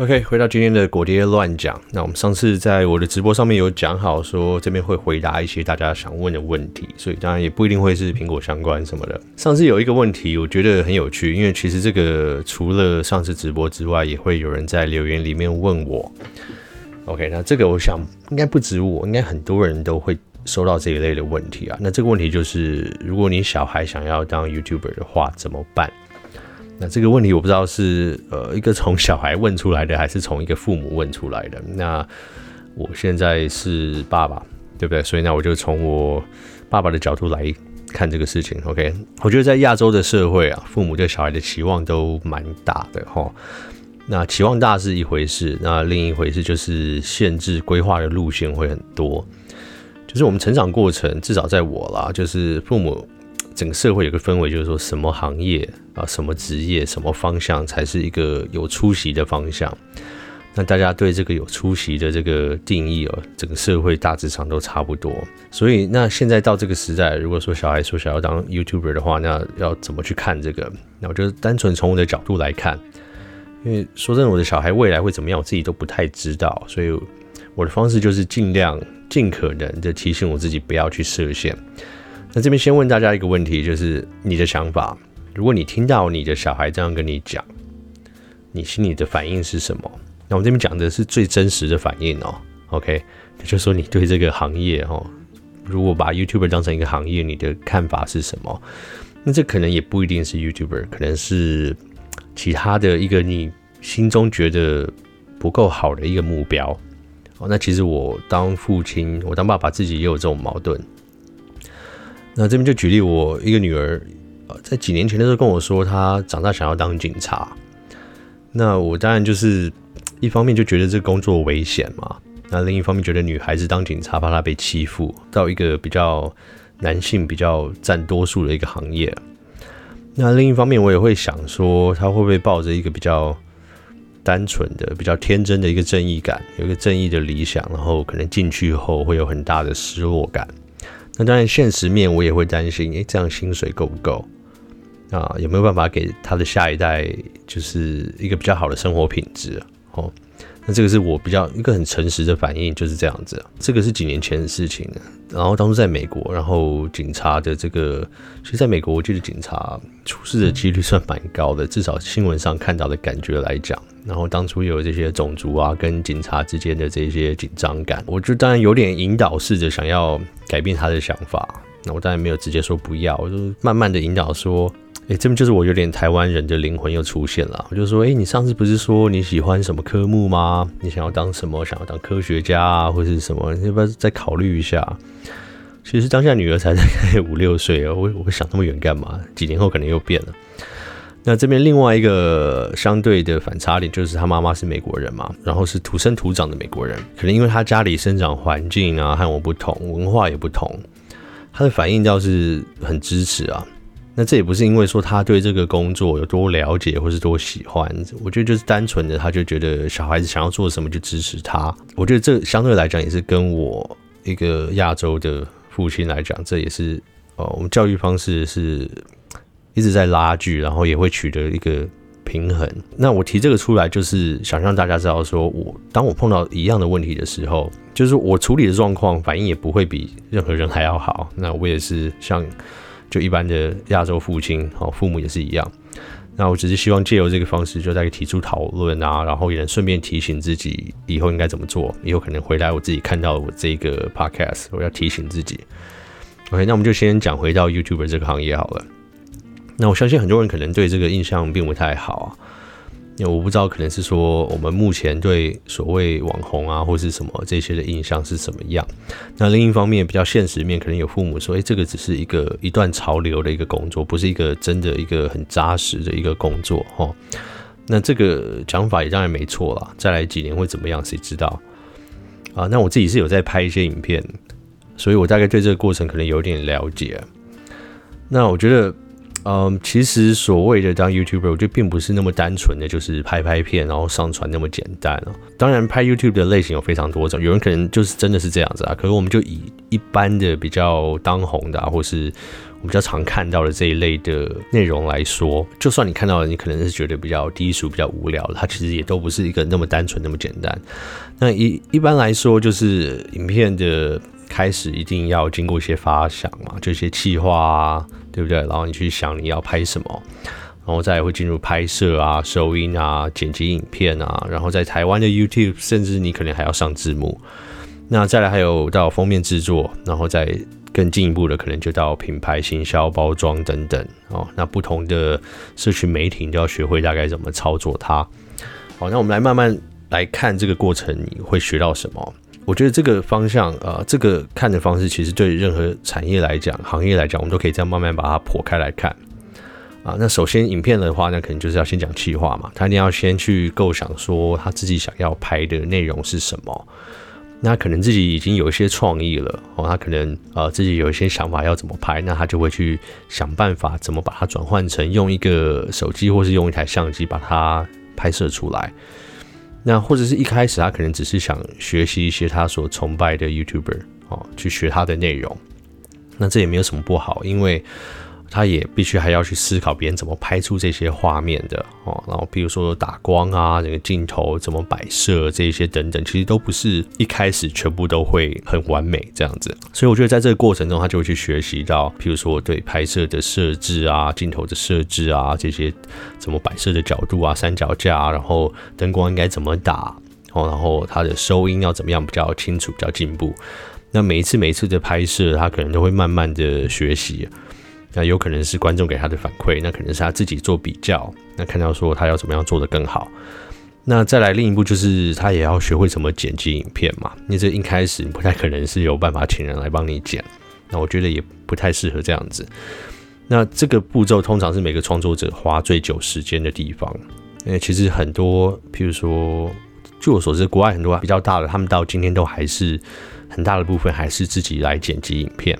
OK，回到今天的果爹乱讲。那我们上次在我的直播上面有讲好，说这边会回答一些大家想问的问题，所以当然也不一定会是苹果相关什么的。上次有一个问题，我觉得很有趣，因为其实这个除了上次直播之外，也会有人在留言里面问我。OK，那这个我想应该不止我，应该很多人都会收到这一类的问题啊。那这个问题就是，如果你小孩想要当 YouTuber 的话，怎么办？那这个问题我不知道是呃一个从小孩问出来的，还是从一个父母问出来的。那我现在是爸爸，对不对？所以那我就从我爸爸的角度来看这个事情。OK，我觉得在亚洲的社会啊，父母对小孩的期望都蛮大的哈。那期望大是一回事，那另一回事就是限制规划的路线会很多。就是我们成长过程，至少在我啦，就是父母。整个社会有个氛围，就是说什么行业啊，什么职业，什么方向才是一个有出息的方向。那大家对这个有出息的这个定义哦，整个社会大致上都差不多。所以，那现在到这个时代，如果说小孩说想要当 YouTuber 的话，那要怎么去看这个？那我就单纯从我的角度来看，因为说真的，我的小孩未来会怎么样，我自己都不太知道。所以，我的方式就是尽量、尽可能的提醒我自己，不要去设限。那这边先问大家一个问题，就是你的想法。如果你听到你的小孩这样跟你讲，你心里的反应是什么？那我们这边讲的是最真实的反应哦。OK，就说你对这个行业哦，如果把 YouTuber 当成一个行业，你的看法是什么？那这可能也不一定是 YouTuber，可能是其他的一个你心中觉得不够好的一个目标。哦，那其实我当父亲，我当爸爸自己也有这种矛盾。那这边就举例，我一个女儿，呃，在几年前的时候跟我说，她长大想要当警察。那我当然就是一方面就觉得这工作危险嘛，那另一方面觉得女孩子当警察怕她被欺负，到一个比较男性比较占多数的一个行业。那另一方面我也会想说，她会不会抱着一个比较单纯的、比较天真的一个正义感，有一个正义的理想，然后可能进去后会有很大的失落感。那当然，现实面我也会担心，诶，这样薪水够不够啊？有没有办法给他的下一代就是一个比较好的生活品质？哦，那这个是我比较一个很诚实的反应，就是这样子。这个是几年前的事情，然后当初在美国，然后警察的这个，其实在美国，我觉得警察出事的几率算蛮高的，至少新闻上看到的感觉来讲。然后当初有这些种族啊，跟警察之间的这些紧张感，我就当然有点引导式的想要改变他的想法。那我当然没有直接说不要，我就慢慢的引导说，哎，这边就是我有点台湾人的灵魂又出现了。我就说，哎，你上次不是说你喜欢什么科目吗？你想要当什么？想要当科学家啊，或是什么？你要不要再考虑一下？其实当下女儿才大概五六岁哦，我我会想那么远干嘛？几年后可能又变了。那这边另外一个相对的反差点就是他妈妈是美国人嘛，然后是土生土长的美国人，可能因为他家里生长环境啊和我不同，文化也不同，他的反应倒是很支持啊。那这也不是因为说他对这个工作有多了解或是多喜欢，我觉得就是单纯的他就觉得小孩子想要做什么就支持他。我觉得这相对来讲也是跟我一个亚洲的父亲来讲，这也是呃我们教育方式是。一直在拉锯，然后也会取得一个平衡。那我提这个出来，就是想让大家知道，说我当我碰到一样的问题的时候，就是我处理的状况反应也不会比任何人还要好。那我也是像就一般的亚洲父亲，哦，父母也是一样。那我只是希望借由这个方式，就再提出讨论啊，然后也能顺便提醒自己以后应该怎么做。以后可能回来我自己看到我这个 podcast，我要提醒自己。OK，那我们就先讲回到 YouTuber 这个行业好了。那我相信很多人可能对这个印象并不太好啊，因为我不知道可能是说我们目前对所谓网红啊或是什么这些的印象是什么样。那另一方面比较现实面，可能有父母说，诶，这个只是一个一段潮流的一个工作，不是一个真的一个很扎实的一个工作哈。那这个讲法也当然没错啦，再来几年会怎么样，谁知道啊？那我自己是有在拍一些影片，所以我大概对这个过程可能有点了解。那我觉得。嗯，其实所谓的当 YouTuber，我觉得并不是那么单纯的，就是拍拍片然后上传那么简单哦。当然，拍 YouTube 的类型有非常多种，有人可能就是真的是这样子啊。可是我们就以一般的比较当红的啊，或是我们比较常看到的这一类的内容来说，就算你看到了，你可能是觉得比较低俗、比较无聊，它其实也都不是一个那么单纯、那么简单。那一一般来说，就是影片的开始一定要经过一些发想嘛，就一些企划啊，对不对？然后你去想你要拍什么，然后再会进入拍摄啊、收音啊、剪辑影片啊，然后在台湾的 YouTube，甚至你可能还要上字幕。那再来还有到封面制作，然后再更进一步的，可能就到品牌行销、包装等等哦。那不同的社群媒体你都要学会大概怎么操作它。好，那我们来慢慢来看这个过程，你会学到什么？我觉得这个方向，呃，这个看的方式，其实对任何产业来讲、行业来讲，我们都可以这样慢慢把它剖开来看。啊，那首先影片的话，那可能就是要先讲企划嘛，他一定要先去构想说他自己想要拍的内容是什么。那可能自己已经有一些创意了哦，他可能呃自己有一些想法要怎么拍，那他就会去想办法怎么把它转换成用一个手机或是用一台相机把它拍摄出来。那或者是一开始他可能只是想学习一些他所崇拜的 YouTuber 哦，去学他的内容，那这也没有什么不好，因为。他也必须还要去思考别人怎么拍出这些画面的哦，然后比如说打光啊，整个镜头怎么摆设这些等等，其实都不是一开始全部都会很完美这样子。所以我觉得在这个过程中，他就会去学习到，譬如说对拍摄的设置啊、镜头的设置啊这些怎么摆设的角度啊、三脚架，然后灯光应该怎么打哦，然后它的收音要怎么样比较清楚、比较进步。那每一次每一次的拍摄，他可能都会慢慢的学习。那有可能是观众给他的反馈，那可能是他自己做比较，那看到说他要怎么样做得更好。那再来另一步就是他也要学会怎么剪辑影片嘛，因为这一开始不太可能是有办法请人来帮你剪，那我觉得也不太适合这样子。那这个步骤通常是每个创作者花最久时间的地方，因为其实很多，譬如说，据我所知，国外很多比较大的，他们到今天都还是很大的部分还是自己来剪辑影片。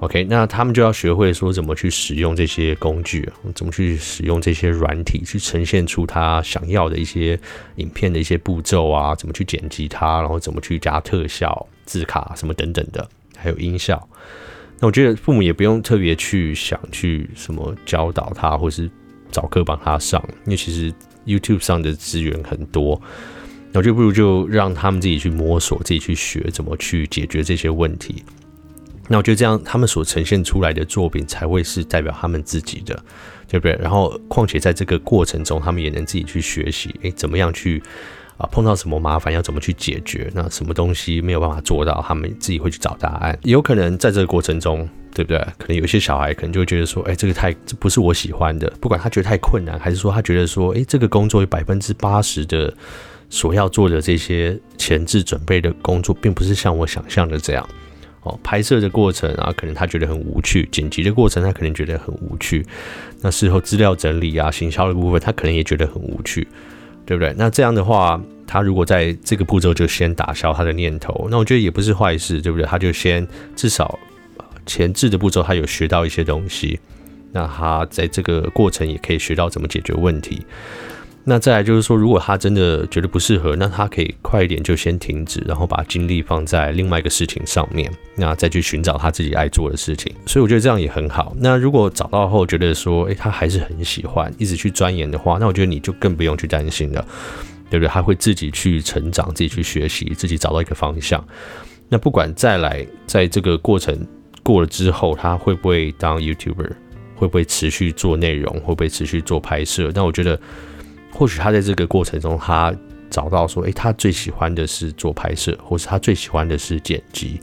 OK，那他们就要学会说怎么去使用这些工具，怎么去使用这些软体，去呈现出他想要的一些影片的一些步骤啊，怎么去剪辑它，然后怎么去加特效、字卡什么等等的，还有音效。那我觉得父母也不用特别去想去什么教导他，或是找课帮他上，因为其实 YouTube 上的资源很多，那我觉得不如就让他们自己去摸索，自己去学怎么去解决这些问题。那我觉得这样，他们所呈现出来的作品才会是代表他们自己的，对不对？然后，况且在这个过程中，他们也能自己去学习，诶，怎么样去啊？碰到什么麻烦要怎么去解决？那什么东西没有办法做到，他们自己会去找答案。有可能在这个过程中，对不对？可能有些小孩可能就会觉得说，诶，这个太这不是我喜欢的，不管他觉得太困难，还是说他觉得说，诶，这个工作有百分之八十的所要做的这些前置准备的工作，并不是像我想象的这样。哦，拍摄的过程啊，可能他觉得很无趣；剪辑的过程，他可能觉得很无趣。那事后资料整理啊、行销的部分，他可能也觉得很无趣，对不对？那这样的话，他如果在这个步骤就先打消他的念头，那我觉得也不是坏事，对不对？他就先至少前置的步骤，他有学到一些东西，那他在这个过程也可以学到怎么解决问题。那再来就是说，如果他真的觉得不适合，那他可以快一点就先停止，然后把精力放在另外一个事情上面，那再去寻找他自己爱做的事情。所以我觉得这样也很好。那如果找到后觉得说，诶，他还是很喜欢，一直去钻研的话，那我觉得你就更不用去担心了，对不对？他会自己去成长，自己去学习，自己找到一个方向。那不管再来，在这个过程过了之后，他会不会当 YouTuber，会不会持续做内容，会不会持续做拍摄？那我觉得。或许他在这个过程中，他找到说，诶，他最喜欢的是做拍摄，或是他最喜欢的是剪辑，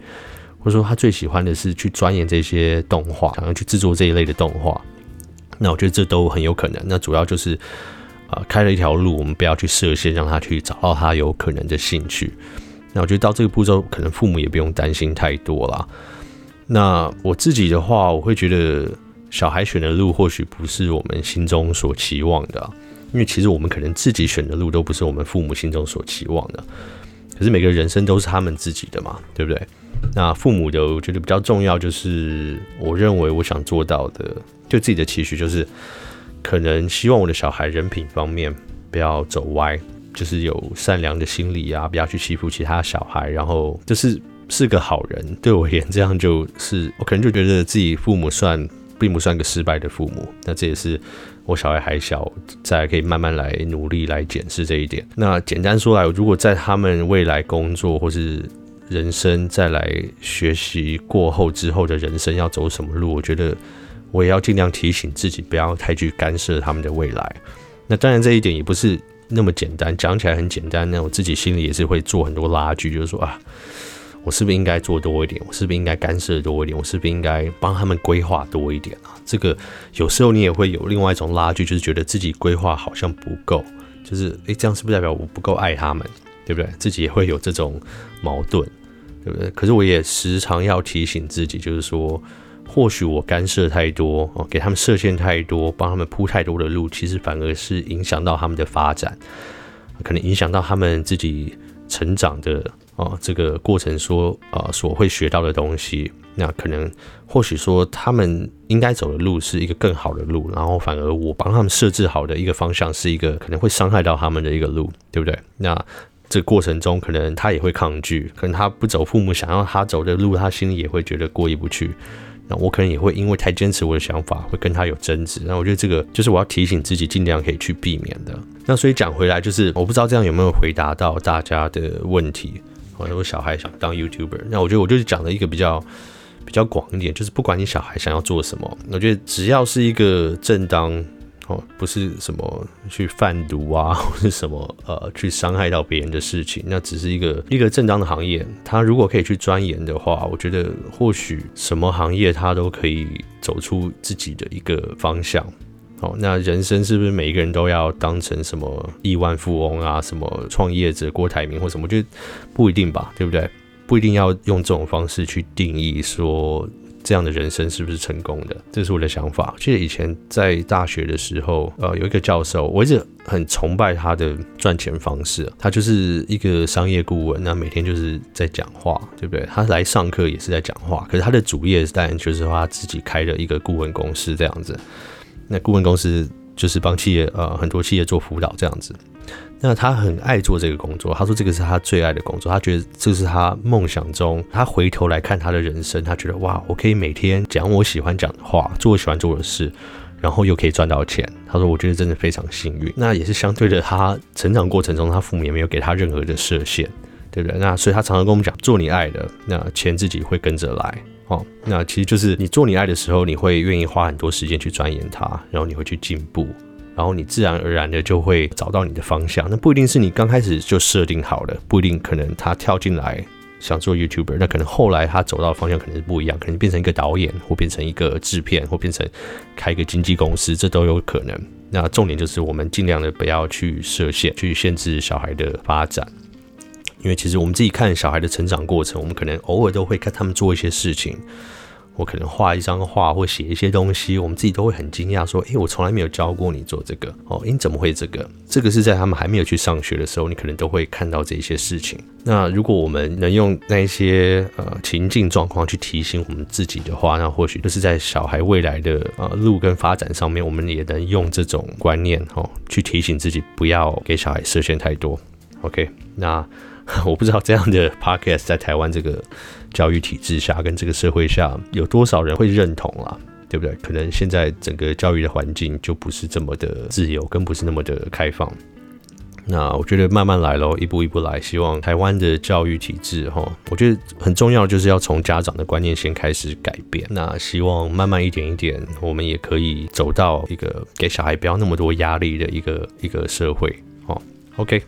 或者说他最喜欢的是去钻研这些动画，想要去制作这一类的动画。那我觉得这都很有可能。那主要就是，呃，开了一条路，我们不要去设限，让他去找到他有可能的兴趣。那我觉得到这个步骤，可能父母也不用担心太多啦。那我自己的话，我会觉得小孩选的路或许不是我们心中所期望的。因为其实我们可能自己选的路都不是我们父母心中所期望的，可是每个人生都是他们自己的嘛，对不对？那父母的我觉得比较重要，就是我认为我想做到的，对自己的期许就是，可能希望我的小孩人品方面不要走歪，就是有善良的心理啊，不要去欺负其他小孩，然后就是是个好人，对我而言，这样就是我可能就觉得自己父母算并不算个失败的父母。那这也是我小孩还小，再可以慢慢来努力来检视这一点。那简单说来，如果在他们未来工作或是人生再来学习过后之后的人生要走什么路，我觉得我也要尽量提醒自己，不要太去干涉他们的未来。那当然，这一点也不是那么简单，讲起来很简单。那我自己心里也是会做很多拉锯，就是说啊，我是不是应该做多一点？我是不是应该干涉多一点？我是不是应该帮他们规划多一点啊？这个有时候你也会有另外一种拉锯，就是觉得自己规划好像不够，就是诶，这样是不是代表我不够爱他们？对不对？自己也会有这种矛盾，对不对？可是我也时常要提醒自己，就是说。或许我干涉太多哦，给他们设限太多，帮他们铺太多的路，其实反而是影响到他们的发展，可能影响到他们自己成长的啊这个过程说啊所会学到的东西，那可能或许说他们应该走的路是一个更好的路，然后反而我帮他们设置好的一个方向是一个可能会伤害到他们的一个路，对不对？那这个过程中可能他也会抗拒，可能他不走父母想要他走的路，他心里也会觉得过意不去。那我可能也会因为太坚持我的想法，会跟他有争执。那我觉得这个就是我要提醒自己，尽量可以去避免的。那所以讲回来，就是我不知道这样有没有回答到大家的问题。好像我小孩想当 YouTuber，那我觉得我就是讲了一个比较比较广一点，就是不管你小孩想要做什么，我觉得只要是一个正当。哦，不是什么去贩毒啊，或是什么呃去伤害到别人的事情，那只是一个一个正当的行业。他如果可以去钻研的话，我觉得或许什么行业他都可以走出自己的一个方向。哦，那人生是不是每一个人都要当成什么亿万富翁啊，什么创业者郭台铭或什么？我觉得不一定吧，对不对？不一定要用这种方式去定义说。这样的人生是不是成功的？这是我的想法。记得以前在大学的时候，呃，有一个教授，我一直很崇拜他的赚钱方式。他就是一个商业顾问，那每天就是在讲话，对不对？他来上课也是在讲话，可是他的主业当然就是他自己开了一个顾问公司这样子。那顾问公司就是帮企业，呃，很多企业做辅导这样子。那他很爱做这个工作，他说这个是他最爱的工作，他觉得这是他梦想中。他回头来看他的人生，他觉得哇，我可以每天讲我喜欢讲的话，做我喜欢做的事，然后又可以赚到钱。他说，我觉得真的非常幸运。那也是相对的，他成长过程中，他父母也没有给他任何的设限，对不对？那所以他常常跟我们讲，做你爱的，那钱自己会跟着来。哦，那其实就是你做你爱的时候，你会愿意花很多时间去钻研它，然后你会去进步。然后你自然而然的就会找到你的方向，那不一定是你刚开始就设定好的，不一定可能他跳进来想做 YouTuber，那可能后来他走到的方向可能是不一样，可能变成一个导演，或变成一个制片，或变成开一个经纪公司，这都有可能。那重点就是我们尽量的不要去设限，去限制小孩的发展，因为其实我们自己看小孩的成长过程，我们可能偶尔都会看他们做一些事情。我可能画一张画或写一些东西，我们自己都会很惊讶，说：“诶，我从来没有教过你做这个哦，你怎么会这个？这个是在他们还没有去上学的时候，你可能都会看到这些事情。那如果我们能用那一些呃情境状况去提醒我们自己的话，那或许就是在小孩未来的呃路跟发展上面，我们也能用这种观念哦去提醒自己，不要给小孩设限太多。OK，那。我不知道这样的 podcast 在台湾这个教育体制下，跟这个社会下有多少人会认同啦，对不对？可能现在整个教育的环境就不是这么的自由，更不是那么的开放。那我觉得慢慢来咯，一步一步来。希望台湾的教育体制，哈，我觉得很重要，就是要从家长的观念先开始改变。那希望慢慢一点一点，我们也可以走到一个给小孩不要那么多压力的一个一个社会。哦，OK。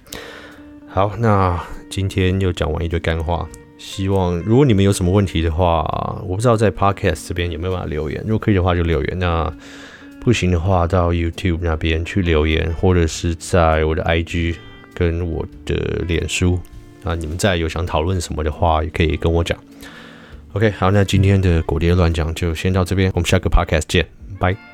好，那今天又讲完一堆干话。希望如果你们有什么问题的话，我不知道在 Podcast 这边有没有办法留言。如果可以的话就留言，那不行的话到 YouTube 那边去留言，或者是在我的 IG 跟我的脸书。啊你们再有想讨论什么的话，也可以跟我讲。OK，好，那今天的果爹乱讲就先到这边，我们下个 Podcast 见，拜。